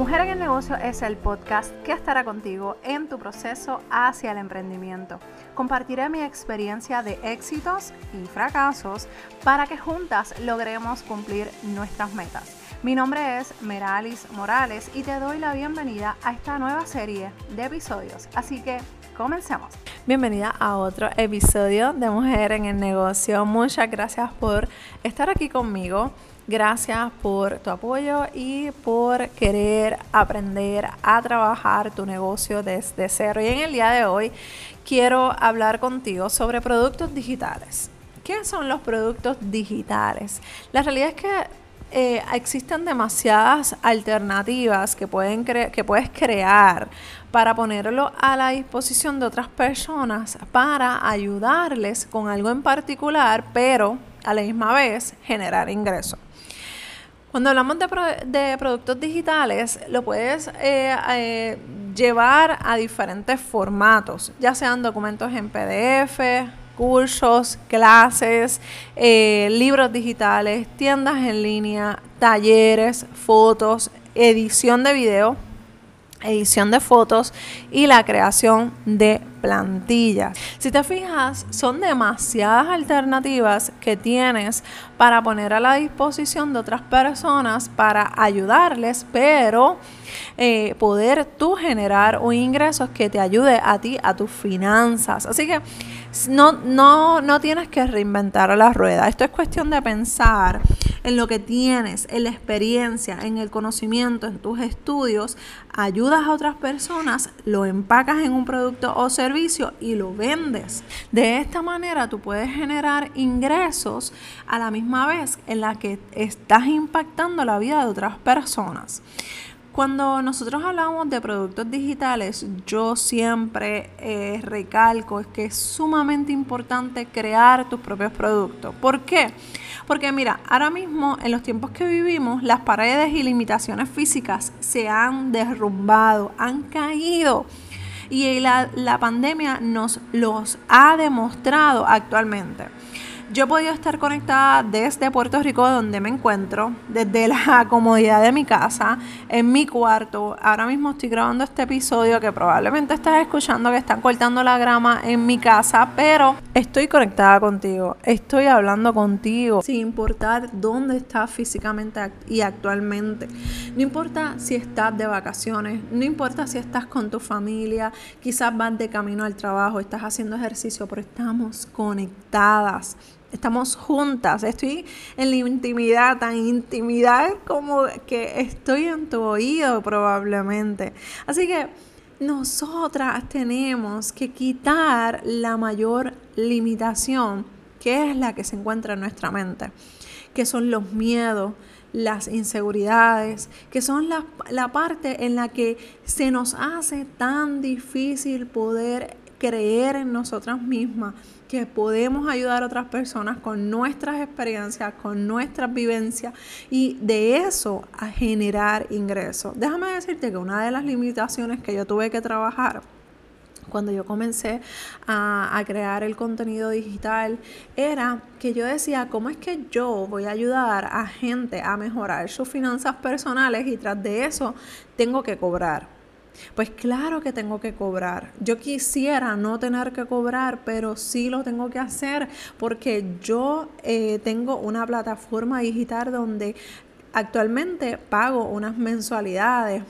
Mujer en el Negocio es el podcast que estará contigo en tu proceso hacia el emprendimiento. Compartiré mi experiencia de éxitos y fracasos para que juntas logremos cumplir nuestras metas. Mi nombre es Meralis Morales y te doy la bienvenida a esta nueva serie de episodios. Así que comencemos. Bienvenida a otro episodio de Mujer en el Negocio. Muchas gracias por estar aquí conmigo. Gracias por tu apoyo y por querer aprender a trabajar tu negocio desde cero. Y en el día de hoy quiero hablar contigo sobre productos digitales. ¿Qué son los productos digitales? La realidad es que eh, existen demasiadas alternativas que, que puedes crear para ponerlo a la disposición de otras personas para ayudarles con algo en particular, pero a la misma vez generar ingresos. Cuando hablamos de, productos digitales, lo puedes eh, eh, llevar a diferentes formatos, ya sean documentos en PDF, cursos, clases, eh, libros digitales, tiendas en línea, talleres, fotos, edición de video, edición de fotos y la creación de plantillas. Si te fijas, son demasiadas alternativas que tienes para poner a la disposición de otras personas para ayudarles, pero eh, poder tú generar un ingreso que te ayude a ti, a tus finanzas. Así que no, no, no tienes que reinventar la rueda. Esto es cuestión de pensar en lo que tienes, en la experiencia, en el conocimiento, en tus estudios. Ayudas a otras personas, lo empacas en un producto o servicio y lo vendes. De esta manera tú puedes generar ingresos a la misma vez en la que estás impactando la vida de otras personas. Cuando nosotros hablamos de productos digitales, yo siempre eh, recalco que es sumamente importante crear tus propios productos. ¿Por qué? Porque mira, ahora mismo en los tiempos que vivimos, las paredes y limitaciones físicas se han derrumbado, han caído. Y la pandemia nos los ha demostrado actualmente. Yo he podido estar conectada desde Puerto Rico, donde me encuentro, desde la comodidad de mi casa, en mi cuarto. Ahora mismo estoy grabando este episodio que probablemente estás escuchando que están cortando la grama en mi casa, pero estoy conectada contigo, estoy hablando contigo, sin importar dónde estás físicamente y actualmente. No importa si estás de vacaciones, no importa si estás con tu familia, quizás vas de camino al trabajo, estás haciendo ejercicio, pero estamos conectadas estamos juntas, estoy en la intimidad, tan intimidad como que estoy en tu oído probablemente. Así que nosotras tenemos que quitar la mayor limitación que es la que se encuentra en nuestra mente, que son los miedos, las inseguridades, que son la, la parte en la que se nos hace tan difícil poder creer en nosotras mismas, que podemos ayudar a otras personas con nuestras experiencias, con nuestras vivencias y de eso a generar ingresos. Déjame decirte que una de las limitaciones que yo tuve que trabajar cuando yo comencé a, crear el contenido digital era que yo decía, ¿cómo es que yo voy a ayudar a gente a mejorar sus finanzas personales y tras de eso tengo que cobrar? Pues claro que tengo que cobrar. Yo quisiera no tener que cobrar, pero sí lo tengo que hacer porque yo eh, tengo una plataforma digital donde actualmente pago unas mensualidades.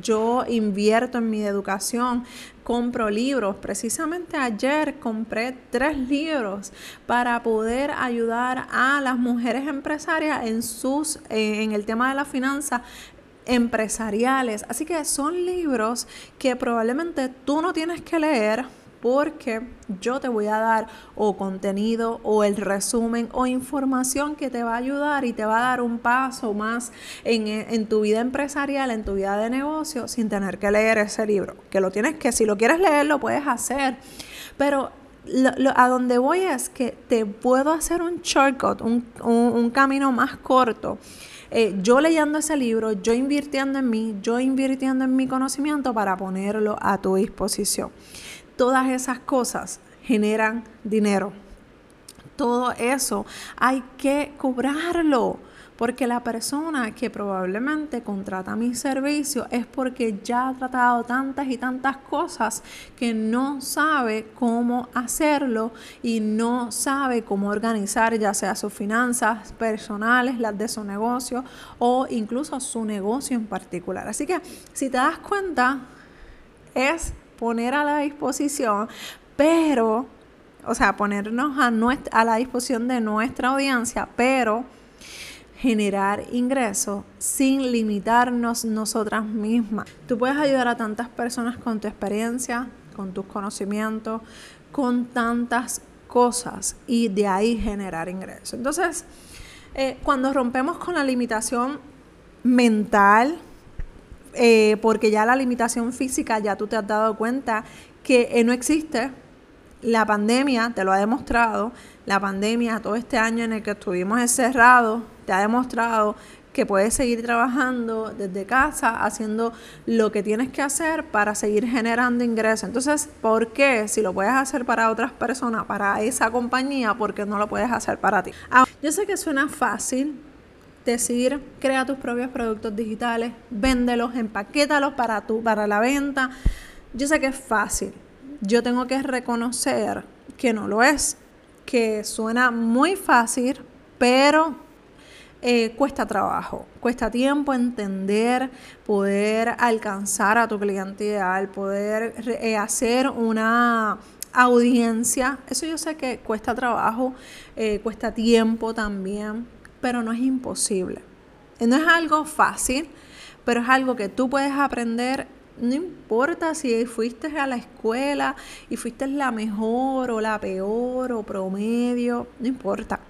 Yo invierto en mi educación, compro libros. Precisamente ayer compré tres libros para poder ayudar a las mujeres empresarias en sus eh, en el tema de la finanza empresariales. Así que son libros que probablemente tú no tienes que leer porque yo te voy a dar o contenido o el resumen o información que te va a ayudar y te va a dar un paso más en, en, tu vida empresarial, en tu vida de negocio, sin tener que leer ese libro. Que lo tienes que, si lo quieres leer, lo puedes hacer. Pero a donde voy es que te puedo hacer un shortcut, un, un camino más corto eh, yo leyendo ese libro, yo invirtiendo en mí, yo invirtiendo en mi conocimiento para ponerlo a tu disposición. Todas esas cosas generan dinero. Todo eso hay que cobrarlo Porque la persona que probablemente contrata mi servicio es porque ya ha tratado tantas y tantas cosas que no sabe cómo hacerlo y no sabe cómo organizar ya sea sus finanzas personales, las de su negocio o incluso su negocio en particular. Así que si te das cuenta, es poner a la disposición, pero, o sea, ponernos a, a la disposición de nuestra audiencia, pero generar ingresos sin limitarnos nosotras mismas. Tú puedes ayudar a tantas personas con tu experiencia, con tus conocimientos, con tantas cosas y de ahí generar ingresos. Entonces, eh, cuando rompemos con la limitación mental, eh, porque ya la limitación física, ya tú te has dado cuenta que eh, no existe, la pandemia te lo ha demostrado, la pandemia, todo este año en el que estuvimos encerrados, te ha demostrado que puedes seguir trabajando desde casa, haciendo lo que tienes que hacer para seguir generando ingresos. Entonces, ¿por qué? Si lo puedes hacer para otras personas, para esa compañía, ¿por qué no lo puedes hacer para ti? Ah, yo sé que suena fácil decir, crea tus propios productos digitales, véndelos, empaquétalos para, tu, para la venta. Yo sé que es fácil. Yo tengo que reconocer que no lo es, que suena muy fácil, pero eh, cuesta trabajo, cuesta tiempo entender, poder alcanzar a tu cliente ideal, poder eh, hacer una audiencia. Eso yo sé que cuesta trabajo, eh, cuesta tiempo también, pero no es imposible. No es algo fácil, pero es algo que tú puedes aprender no importa si fuiste a la escuela y fuiste la mejor o la peor o promedio, no importa.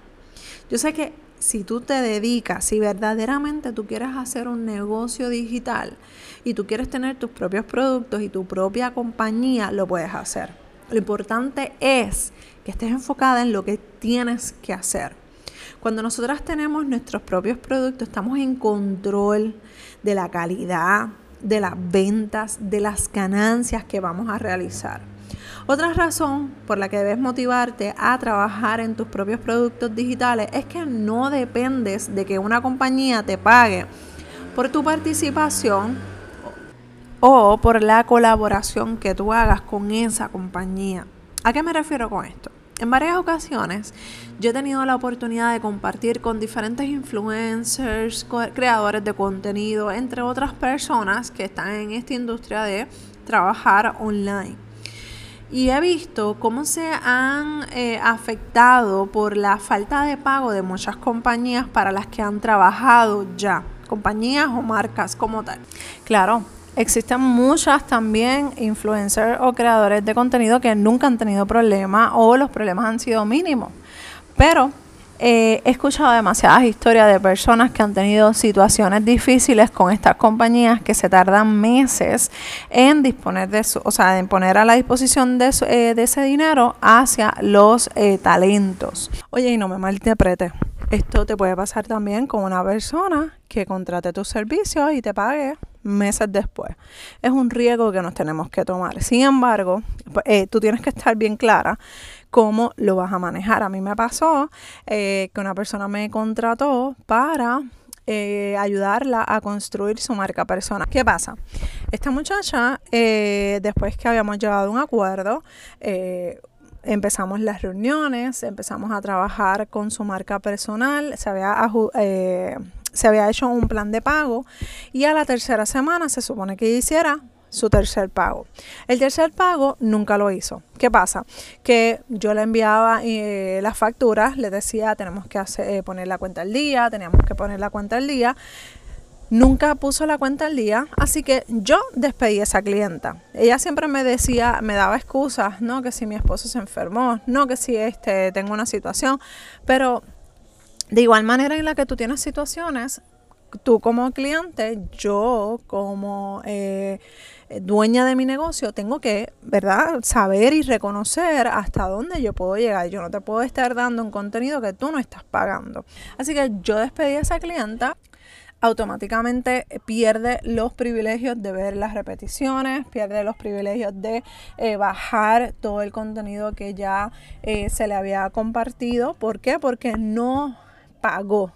Yo sé que si tú te dedicas, si verdaderamente tú quieres hacer un negocio digital y tú quieres tener tus propios productos y tu propia compañía, lo puedes hacer. Lo importante es que estés enfocada en lo que tienes que hacer. Cuando nosotras tenemos nuestros propios productos, estamos en control de la calidad, de las ventas, de las ganancias que vamos a realizar. Otra razón por la que debes motivarte a trabajar en tus propios productos digitales es que no dependes de que una compañía te pague por tu participación o por la colaboración que tú hagas con esa compañía. ¿A qué me refiero con esto? En varias ocasiones yo he tenido la oportunidad de compartir con diferentes influencers, creadores de contenido, entre otras personas que están en esta industria de trabajar online y he visto cómo se han eh, afectado por la falta de pago de muchas compañías para las que han trabajado ya, compañías o marcas como tal. Claro, existen muchas también influencers o creadores de contenido que nunca han tenido problemas o los problemas han sido mínimos, pero eh, he escuchado demasiadas historias de personas que han tenido situaciones difíciles con estas compañías que se tardan meses en disponer de su, o sea, en poner a la disposición de, eh, de ese dinero hacia los eh, talentos. Oye, y no me malinterprete. Esto te puede pasar también con una persona que contrate tus servicios y te pague meses después. Es un riesgo que nos tenemos que tomar. Sin embargo, tú tienes que estar bien clara cómo lo vas a manejar. A mí me pasó eh, que una persona me contrató para eh, ayudarla a construir su marca personal. ¿Qué pasa? Esta muchacha, eh, después que habíamos llegado a un acuerdo, empezamos las reuniones, empezamos a trabajar con su marca personal, se había, se había hecho un plan de pago y a la tercera semana se supone que hiciera su tercer pago. El tercer pago nunca lo hizo. ¿Qué pasa? Que yo le enviaba eh, las facturas, le decía, tenemos que hacer, eh, poner la cuenta al día, teníamos que poner la cuenta al día. Nunca puso la cuenta al día, así que yo despedí a esa clienta. Ella siempre me decía, me daba excusas, no que si mi esposo se enfermó, no que si este tengo una situación, pero de igual manera en la que tú tienes situaciones, tú como cliente, yo como eh, dueña de mi negocio, tengo que, ¿verdad?, saber y reconocer hasta dónde yo puedo llegar. Yo no te puedo estar dando un contenido que tú no estás pagando. Así que yo despedí a esa clienta automáticamente pierde los privilegios de ver las repeticiones, pierde los privilegios de eh, bajar todo el contenido que ya eh, se le había compartido. ¿Por qué? Porque no pagó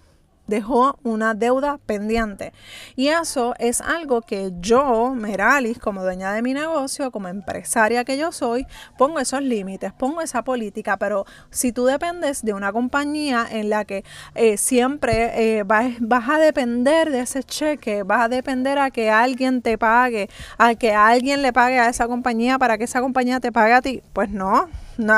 dejó una deuda pendiente. Y eso es algo que yo, Meralis, como dueña de mi negocio, como empresaria que yo soy, pongo esos límites, pongo esa política, pero si tú dependes de una compañía en la que eh, siempre eh, vas, vas a depender de ese cheque, vas a depender a que alguien te pague, a que alguien le pague a esa compañía para que esa compañía te pague a ti, pues no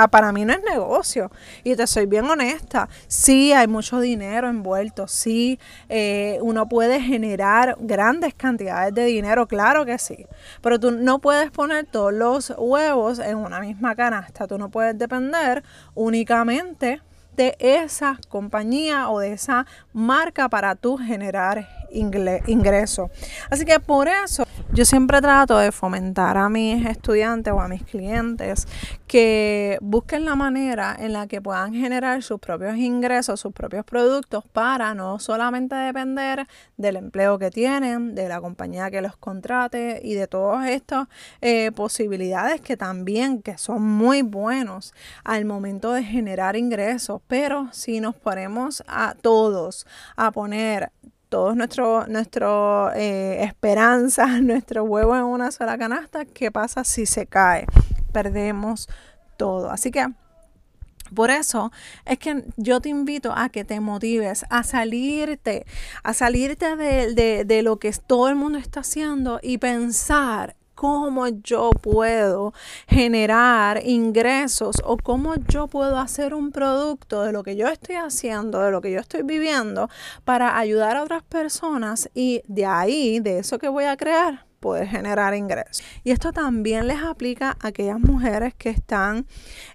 para mí no es negocio. Y te soy bien honesta. Sí, hay mucho dinero envuelto. Sí, eh, uno puede generar grandes cantidades de dinero, claro que sí. Pero tú no puedes poner todos los huevos en una misma canasta. Tú no puedes depender únicamente de esa compañía o de esa marca para tú generar ingreso. Así que por eso yo siempre trato de fomentar a mis estudiantes o a mis clientes que busquen la manera en la que puedan generar sus propios ingresos, sus propios productos para no solamente depender del empleo que tienen, de la compañía que los contrate y de todas estas eh, posibilidades que también que son muy buenos al momento de generar ingresos. Pero si nos ponemos a todos a poner todos nuestros nuestro, eh, esperanzas, nuestro huevo en una sola canasta, ¿qué pasa si se cae? Perdemos todo. Así que por eso es que yo te invito a que te motives a salirte, a salirte de, de, de, lo que todo el mundo está haciendo y pensar cómo yo puedo generar ingresos o cómo yo puedo hacer un producto de lo que yo estoy haciendo, de lo que yo estoy viviendo, para ayudar a otras personas y de ahí, de eso que voy a crear, poder generar ingresos. Y esto también les aplica a aquellas mujeres que están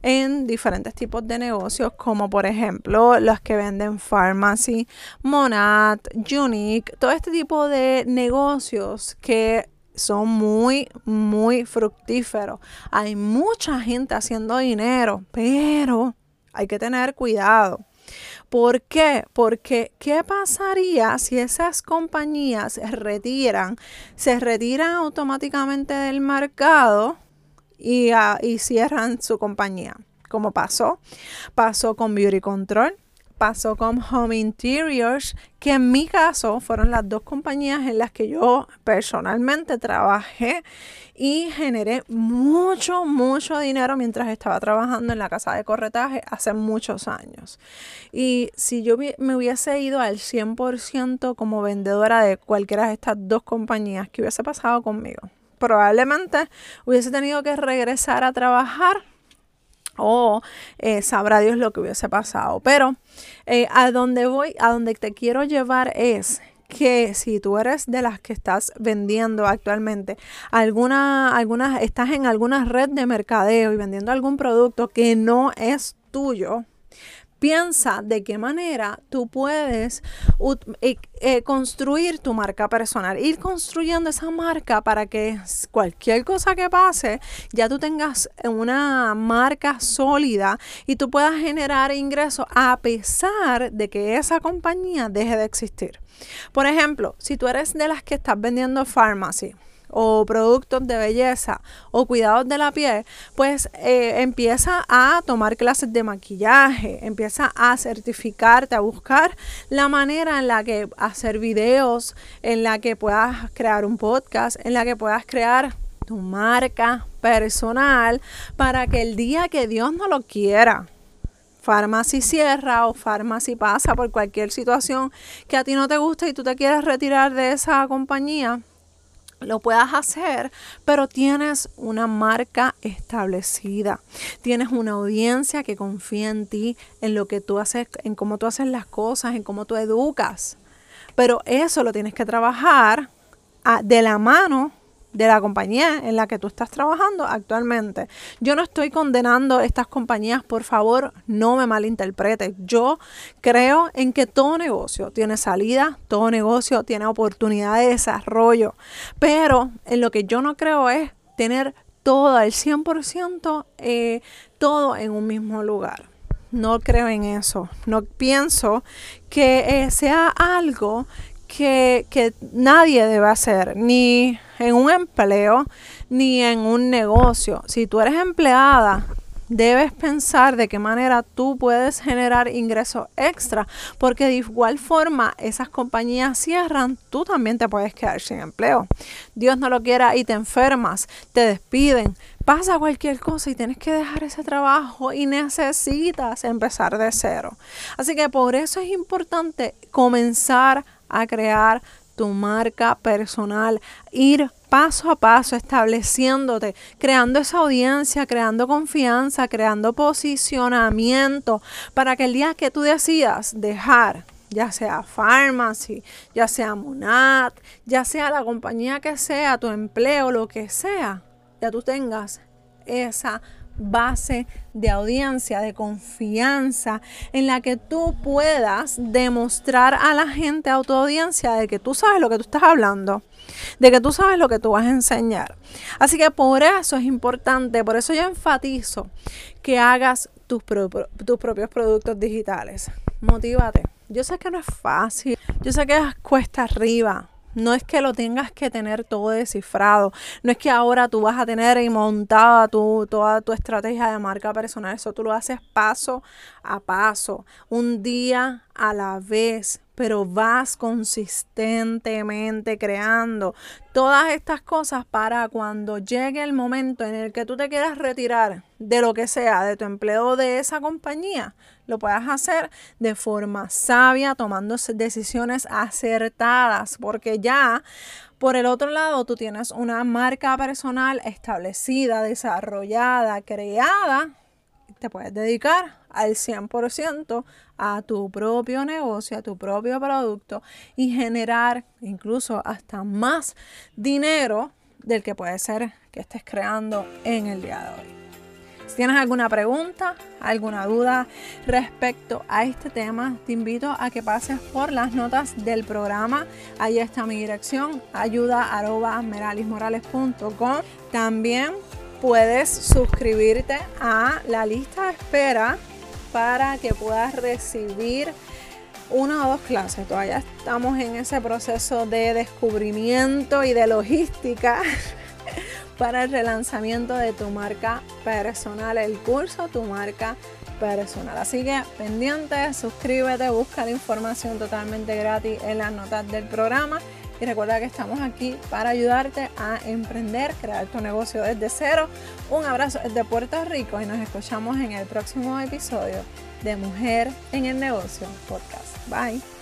en diferentes tipos de negocios, como por ejemplo las que venden pharmacy, Monat, Unique, todo este tipo de negocios que son muy, muy fructíferos. Hay mucha gente haciendo dinero, pero hay que tener cuidado. ¿Por qué? Porque ¿qué pasaría si esas compañías se retiran, se retiran automáticamente del mercado y, ah, y cierran su compañía? Como pasó, pasó con Beauty Control, pasó con Home Interiors, que en mi caso fueron las dos compañías en las que yo personalmente trabajé y generé mucho, mucho dinero mientras estaba trabajando en la casa de corretaje hace muchos años. Y si yo me hubiese ido al 100% como vendedora de cualquiera de estas dos compañías, ¿qué hubiese pasado conmigo? Probablemente hubiese tenido que regresar a trabajar o eh, sabrá Dios lo que hubiese pasado. Pero eh, a donde voy, a donde te quiero llevar es que si tú eres de las que estás vendiendo actualmente alguna, alguna, estás en alguna red de mercadeo y vendiendo algún producto que no es tuyo, Piensa de qué manera tú puedes eh, eh, construir tu marca personal, ir construyendo esa marca para que cualquier cosa que pase, ya tú tengas una marca sólida y tú puedas generar ingresos a pesar de que esa compañía deje de existir. Por ejemplo, si tú eres de las que estás vendiendo pharmacy, o productos de belleza o cuidados de la piel, pues eh, empieza a tomar clases de maquillaje, empieza a certificarte, a buscar la manera en la que hacer videos, en la que puedas crear un podcast, en la que puedas crear tu marca personal para que el día que Dios no lo quiera, Farmacia cierra o Farmacia pasa por cualquier situación que a ti no te guste y tú te quieres retirar de esa compañía, lo puedas hacer, pero tienes una marca establecida, tienes una audiencia que confía en ti, en lo que tú haces, en cómo tú haces las cosas, en cómo tú educas. Pero eso lo tienes que trabajar ah, de la mano de la compañía en la que tú estás trabajando actualmente. Yo no estoy condenando estas compañías, por favor, no me malinterprete. Yo creo en que todo negocio tiene salida, todo negocio tiene oportunidad de desarrollo, pero en lo que yo no creo es tener todo al 100%, eh, todo en un mismo lugar. No creo en eso. No pienso que eh, sea algo que, que nadie debe hacer, ni en un empleo ni en un negocio. Si tú eres empleada, debes pensar de qué manera tú puedes generar ingresos extra, porque de igual forma esas compañías cierran, tú también te puedes quedar sin empleo. Dios no lo quiera y te enfermas, te despiden, pasa cualquier cosa y tienes que dejar ese trabajo y necesitas empezar de cero. Así que por eso es importante comenzar a crear tu marca personal, ir paso a paso estableciéndote, creando esa audiencia, creando confianza, creando posicionamiento para que el día que tú decidas dejar ya sea Pharmacy, ya sea Monat, ya sea la compañía que sea, tu empleo, lo que sea, ya tú tengas esa base de audiencia, de confianza, en la que tú puedas demostrar a la gente a tu audiencia de que tú sabes lo que tú estás hablando, de que tú sabes lo que tú vas a enseñar. Así que por eso es importante, por eso yo enfatizo que hagas tus, tus propios productos digitales. Motívate. Yo sé que no es fácil, yo sé que es cuesta arriba, no es que lo tengas que tener todo descifrado. No es que ahora tú vas a tener y montada tu, toda tu estrategia de marca personal. Eso tú lo haces paso a paso, un día a la vez pero vas consistentemente creando todas estas cosas para cuando llegue el momento en el que tú te quieras retirar de lo que sea, de tu empleo de esa compañía, lo puedas hacer de forma sabia, tomando decisiones acertadas, porque ya por el otro lado tú tienes una marca personal establecida, desarrollada, creada, te puedes dedicar al 100% a tu propio negocio, a tu propio producto y generar incluso hasta más dinero del que puede ser que estés creando en el día de hoy. Si tienes alguna pregunta, alguna duda respecto a este tema, te invito a que pases por las notas del programa. Ahí está mi dirección, ayuda También puedes suscribirte a la lista de espera para que puedas recibir una o dos clases. Todavía estamos en ese proceso de descubrimiento y de logística para el relanzamiento de tu marca personal, el curso Tu marca personal. Así que pendiente, suscríbete, busca la información totalmente gratis en las notas del programa y recuerda que estamos aquí para ayudarte a emprender, crear tu negocio desde cero. Un abrazo desde Puerto Rico y nos escuchamos en el próximo episodio de Mujer en el Negocio Podcast. Bye.